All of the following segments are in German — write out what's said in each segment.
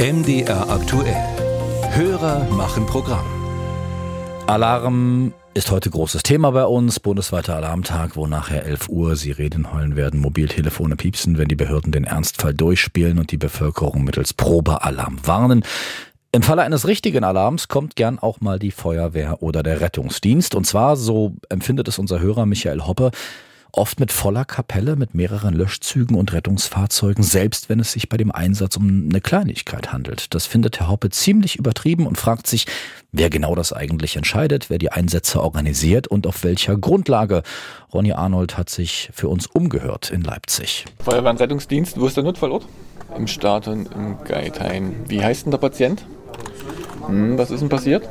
MDR aktuell. Hörer machen Programm. Alarm ist heute großes Thema bei uns. Bundesweiter Alarmtag, wo nachher 11 Uhr Sirenen heulen werden, Mobiltelefone piepsen, wenn die Behörden den Ernstfall durchspielen und die Bevölkerung mittels Probealarm warnen. Im Falle eines richtigen Alarms kommt gern auch mal die Feuerwehr oder der Rettungsdienst. Und zwar, so empfindet es unser Hörer Michael Hoppe, oft mit voller Kapelle, mit mehreren Löschzügen und Rettungsfahrzeugen, selbst wenn es sich bei dem Einsatz um eine Kleinigkeit handelt. Das findet Herr Hoppe ziemlich übertrieben und fragt sich, wer genau das eigentlich entscheidet, wer die Einsätze organisiert und auf welcher Grundlage. Ronny Arnold hat sich für uns umgehört in Leipzig. Feuerwehr und Rettungsdienst, wo ist der Notfallort? Im Stadion im Geithain. Wie heißt denn der Patient? Hm, was ist denn passiert?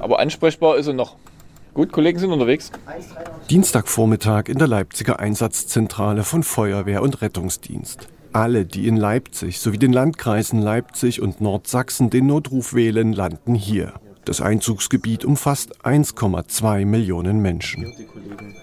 Aber ansprechbar ist er noch. Gut, Kollegen sind unterwegs. Dienstagvormittag in der Leipziger Einsatzzentrale von Feuerwehr und Rettungsdienst. Alle, die in Leipzig sowie den Landkreisen Leipzig und Nordsachsen den Notruf wählen, landen hier. Das Einzugsgebiet umfasst 1,2 Millionen Menschen.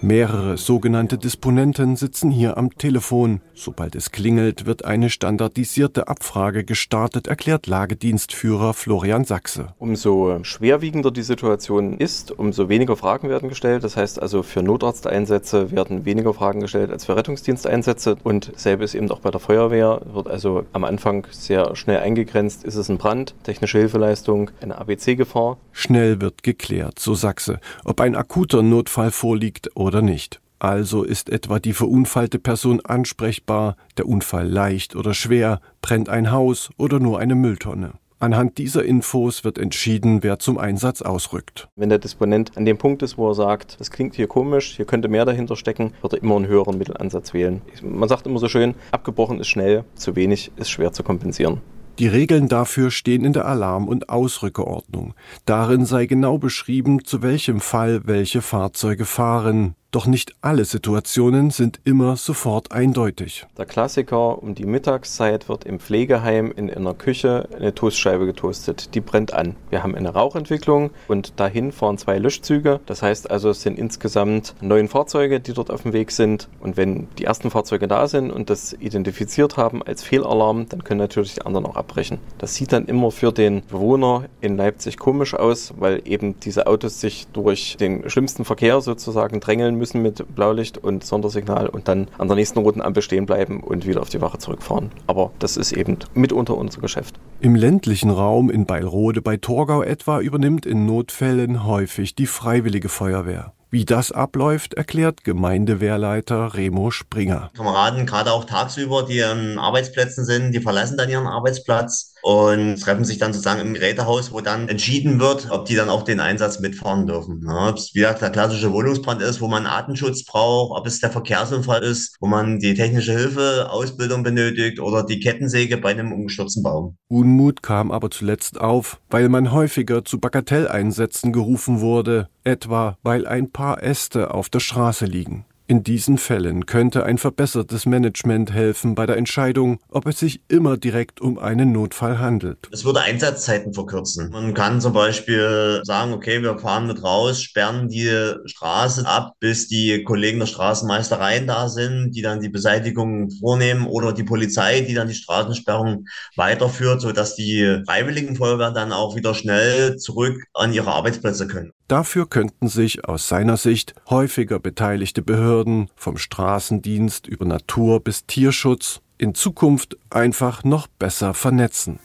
Mehrere sogenannte Disponenten sitzen hier am Telefon. Sobald es klingelt, wird eine standardisierte Abfrage gestartet, erklärt Lagedienstführer Florian Sachse. Umso schwerwiegender die Situation ist, umso weniger Fragen werden gestellt. Das heißt also, für Notarzteinsätze werden weniger Fragen gestellt als für Rettungsdiensteinsätze. Und selbe ist eben auch bei der Feuerwehr. Wird also am Anfang sehr schnell eingegrenzt. Ist es ein Brand, technische Hilfeleistung, eine ABC-Gefahr? Schnell wird geklärt, so Sachse, ob ein akuter Notfall vorliegt oder nicht. Also ist etwa die verunfallte Person ansprechbar, der Unfall leicht oder schwer, brennt ein Haus oder nur eine Mülltonne. Anhand dieser Infos wird entschieden, wer zum Einsatz ausrückt. Wenn der Disponent an dem Punkt ist, wo er sagt, das klingt hier komisch, hier könnte mehr dahinter stecken, wird er immer einen höheren Mittelansatz wählen. Man sagt immer so schön, abgebrochen ist schnell, zu wenig ist schwer zu kompensieren. Die Regeln dafür stehen in der Alarm- und Ausrückeordnung. Darin sei genau beschrieben, zu welchem Fall welche Fahrzeuge fahren. Doch nicht alle Situationen sind immer sofort eindeutig. Der Klassiker um die Mittagszeit wird im Pflegeheim in einer Küche eine Toastscheibe getoastet. Die brennt an. Wir haben eine Rauchentwicklung und dahin fahren zwei Löschzüge. Das heißt also, es sind insgesamt neun Fahrzeuge, die dort auf dem Weg sind. Und wenn die ersten Fahrzeuge da sind und das identifiziert haben als Fehlalarm, dann können natürlich die anderen auch abbrechen. Das sieht dann immer für den Bewohner in Leipzig komisch aus, weil eben diese Autos sich durch den schlimmsten Verkehr sozusagen drängeln müssen müssen mit Blaulicht und Sondersignal und dann an der nächsten roten Ampel stehen bleiben und wieder auf die Wache zurückfahren. Aber das ist eben mitunter unser Geschäft. Im ländlichen Raum in Beilrode bei Torgau etwa übernimmt in Notfällen häufig die Freiwillige Feuerwehr. Wie das abläuft, erklärt Gemeindewehrleiter Remo Springer. Kameraden, gerade auch tagsüber, die an Arbeitsplätzen sind, die verlassen dann ihren Arbeitsplatz und treffen sich dann sozusagen im Gerätehaus, wo dann entschieden wird, ob die dann auch den Einsatz mitfahren dürfen. Ja, ob es wieder der klassische Wohnungsbrand ist, wo man Artenschutz braucht, ob es der Verkehrsunfall ist, wo man die technische Hilfe, Ausbildung benötigt oder die Kettensäge bei einem umgestürzten Baum. Unmut kam aber zuletzt auf, weil man häufiger zu Bagatelleinsätzen gerufen wurde, etwa weil ein paar Äste auf der Straße liegen. In diesen Fällen könnte ein verbessertes Management helfen bei der Entscheidung, ob es sich immer direkt um einen Notfall handelt. Es würde Einsatzzeiten verkürzen. Man kann zum Beispiel sagen, okay, wir fahren mit raus, sperren die Straße ab, bis die Kollegen der Straßenmeistereien da sind, die dann die Beseitigung vornehmen oder die Polizei, die dann die Straßensperrung weiterführt, sodass die Freiwilligen Feuerwehr dann auch wieder schnell zurück an ihre Arbeitsplätze können. Dafür könnten sich aus seiner Sicht häufiger beteiligte Behörden, Behörden, vom Straßendienst über Natur bis Tierschutz in Zukunft einfach noch besser vernetzen.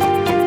Musik